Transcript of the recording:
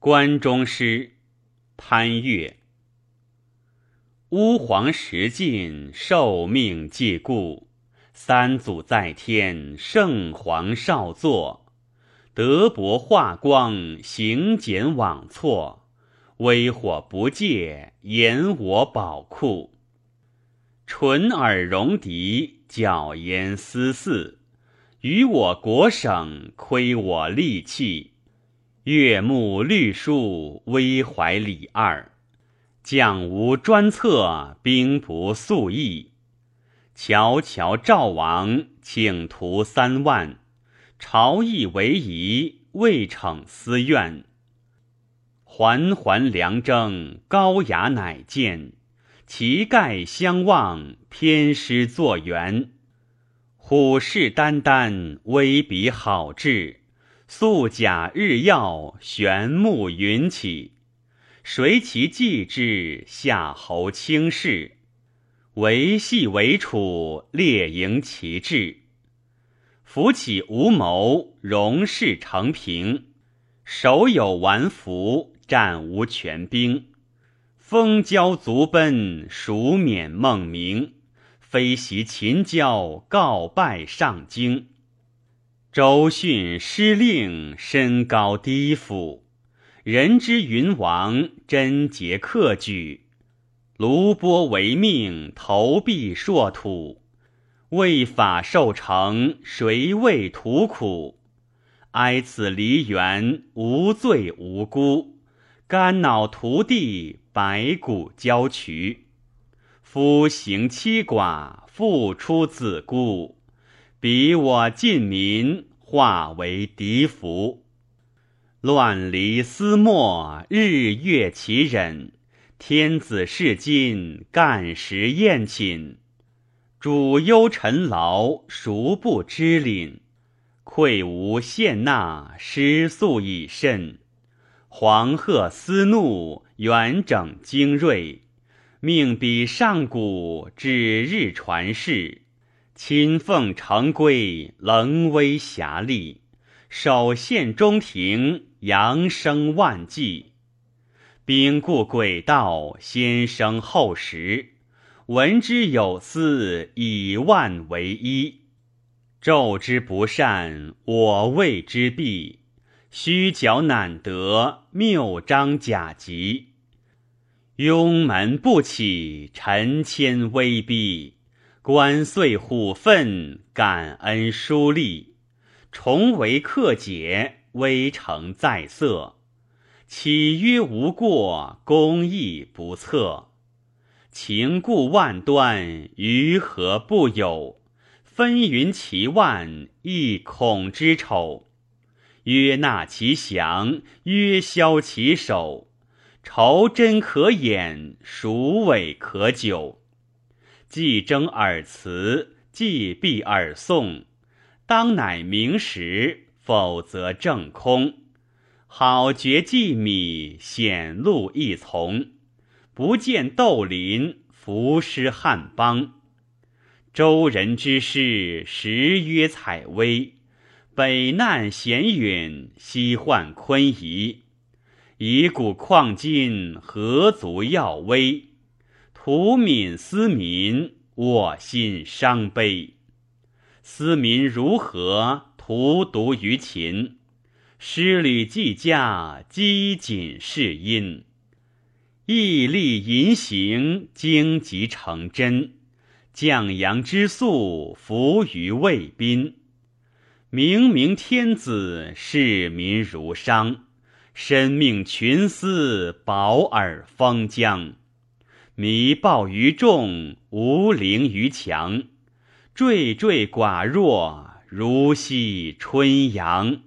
关中诗，潘岳。乌皇石尽，受命既故。三祖在天，圣皇少坐。德薄化光，行简枉错。微火不戒，言我宝库。唇耳戎狄，角言思嗣。于我国省，亏我利器。月暮绿树，危怀李二。将无专策，兵不速议。乔乔赵王，请徒三万。朝议为宜，未逞私怨。环环梁征，高雅乃见。旗盖相望，偏师作援。虎视眈眈，威比好志。素甲日曜，玄木云起。谁其继之？夏侯卿士。为系为楚，列营其志。扶起无谋，荣事成平。手有完服，战无全兵。风交足奔，蜀免孟明。飞袭秦郊，告败上京。周训失令，身高低俯。人之云王，贞洁克举。卢波为命，投币硕土。为法受成，谁为图苦？哀此梨园，无罪无辜。肝脑涂地，白骨焦渠。夫行妻寡，复出子孤，彼我尽民，化为敌俘。乱离思莫，日月其忍。天子视今，干时宴寝。主忧臣劳，孰不知领？愧无献纳，失粟已甚。黄鹤思怒，元整精锐。命比上古，指日传世。亲奉成规，棱威侠力。首献中庭，扬声万计。兵固诡道，先生后实。闻之有司，以万为一。纣之不善，我谓之弊。虚矫难得，谬章假疾。庸门不起，臣谦威逼；观岁虎愤，感恩疏利。重为克解，微成在色。岂曰无过，公义不测。情故万端，于何不有？纷纭其万，亦恐之丑。曰纳其降，曰消其首。朝真可掩，孰伪可久？既争尔辞，既避尔颂，当乃明时，否则正空。好绝计米，显露一从。不见窦林，伏尸汉邦。周人之事，时曰采薇。北难咸允，西患昆夷。以古况今，何足耀威？图悯思民，我心伤悲。思民如何？荼毒于秦。诗旅既驾，积谨是因。毅力淫行，荆棘成真。降阳之粟，伏于卫宾。明明天子，视民如商。身命群思，保尔封疆。迷暴于众，无陵于墙。惴惴寡若，如惜春阳。